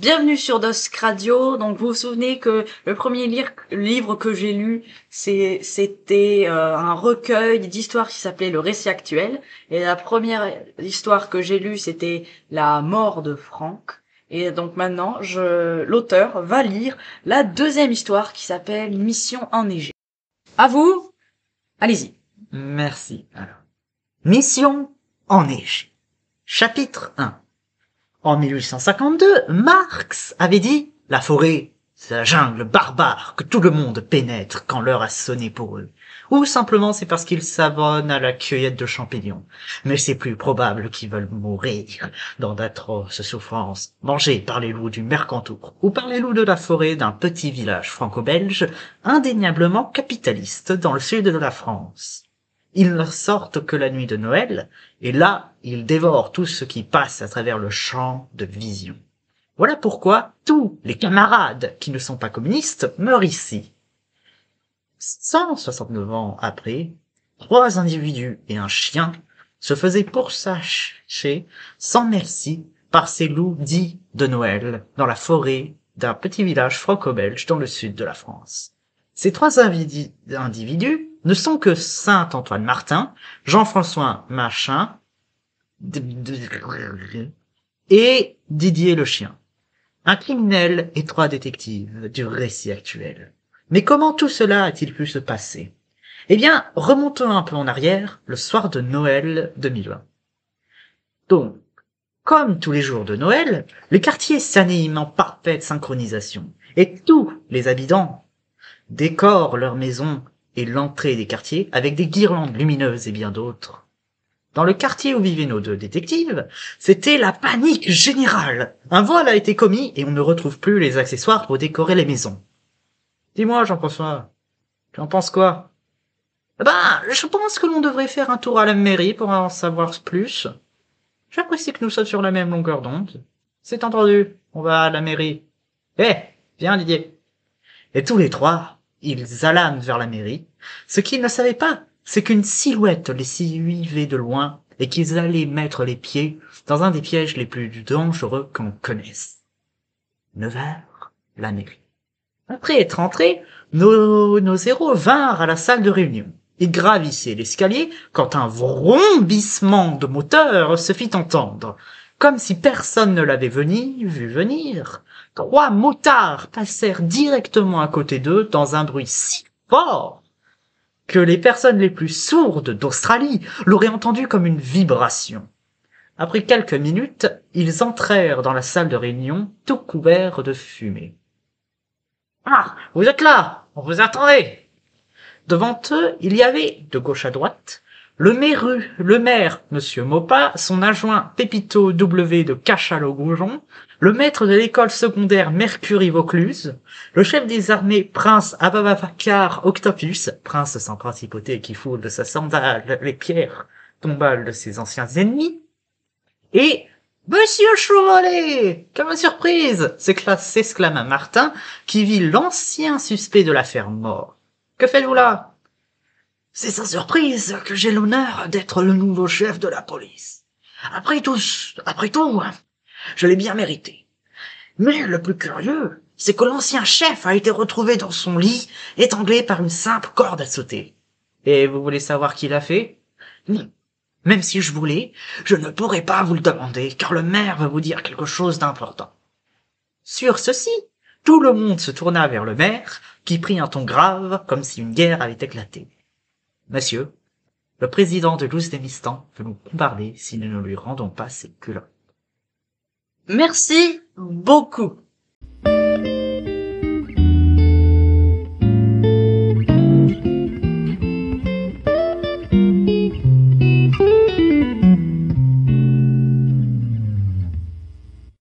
Bienvenue sur Dusk Radio. Donc vous vous souvenez que le premier livre que j'ai lu, c'était euh, un recueil d'histoires qui s'appelait Le récit actuel. Et la première histoire que j'ai lue, c'était La mort de Franck. Et donc maintenant, je l'auteur va lire la deuxième histoire qui s'appelle Mission enneigée. À vous. Allez-y. Merci. Alors, Mission enneigée. Chapitre 1. En 1852, Marx avait dit « La forêt, c'est la jungle barbare que tout le monde pénètre quand l'heure a sonné pour eux. » Ou simplement c'est parce qu'ils s'abonnent à la cueillette de champignons. Mais c'est plus probable qu'ils veulent mourir dans d'atroces souffrances, mangés par les loups du Mercantour ou par les loups de la forêt d'un petit village franco-belge indéniablement capitaliste dans le sud de la France. Ils ne sortent que la nuit de Noël, et là, ils dévorent tout ce qui passe à travers le champ de vision. Voilà pourquoi tous les camarades qui ne sont pas communistes meurent ici. 169 ans après, trois individus et un chien se faisaient pourchasser sans merci par ces loups dits de Noël dans la forêt d'un petit village franco-belge dans le sud de la France. Ces trois individus ne sont que Saint-Antoine Martin, Jean-François Machin et Didier le chien. Un criminel et trois détectives du récit actuel. Mais comment tout cela a-t-il pu se passer? Eh bien, remontons un peu en arrière, le soir de Noël 2020. Donc, comme tous les jours de Noël, le quartier s'anime en parfaite synchronisation, et tous les habitants décorent leurs maisons l'entrée des quartiers avec des guirlandes lumineuses et bien d'autres. Dans le quartier où vivaient nos deux détectives, c'était la panique générale. Un vol a été commis et on ne retrouve plus les accessoires pour décorer les maisons. Dis-moi, Jean-François, tu en penses quoi? Eh Ben, je pense que l'on devrait faire un tour à la mairie pour en savoir plus. J'apprécie que nous sommes sur la même longueur d'onde. C'est entendu, on va à la mairie. Eh, viens Didier. Et tous les trois, ils allament vers la mairie. Ce qu'ils ne savaient pas, c'est qu'une silhouette les suivait de loin et qu'ils allaient mettre les pieds dans un des pièges les plus dangereux qu'on connaisse. 9 heures, la mairie. Après être entrés, nos, nos héros vinrent à la salle de réunion. Ils gravissaient l'escalier quand un vrombissement de moteur se fit entendre. Comme si personne ne l'avait veni, vu venir. Trois motards passèrent directement à côté d'eux dans un bruit si fort que les personnes les plus sourdes d'Australie l'auraient entendu comme une vibration. Après quelques minutes, ils entrèrent dans la salle de réunion tout couverts de fumée. Ah, vous êtes là, on vous attendait. Devant eux, il y avait, de gauche à droite, le maire, le maire, monsieur Mopa, son adjoint Pépito W de Cachalot-Goujon, le maître de l'école secondaire Mercury Vaucluse, le chef des armées Prince Ababakar Octopus, prince sans principauté qui foule de sa sandale les pierres tombales de ses anciens ennemis, et Monsieur Chevrolet Quelle surprise s'exclama Martin, qui vit l'ancien suspect de l'affaire mort. Que faites-vous là? C'est sans surprise que j'ai l'honneur d'être le nouveau chef de la police. Après tout, après tout, je l'ai bien mérité. Mais le plus curieux, c'est que l'ancien chef a été retrouvé dans son lit, étranglé par une simple corde à sauter. Et vous voulez savoir qui l'a fait? Non. Même si je voulais, je ne pourrais pas vous le demander, car le maire va vous dire quelque chose d'important. Sur ceci, tout le monde se tourna vers le maire, qui prit un ton grave, comme si une guerre avait éclaté. Monsieur, le président de l'Ouzbékistan veut nous parler si nous ne lui rendons pas ses culottes. Merci beaucoup.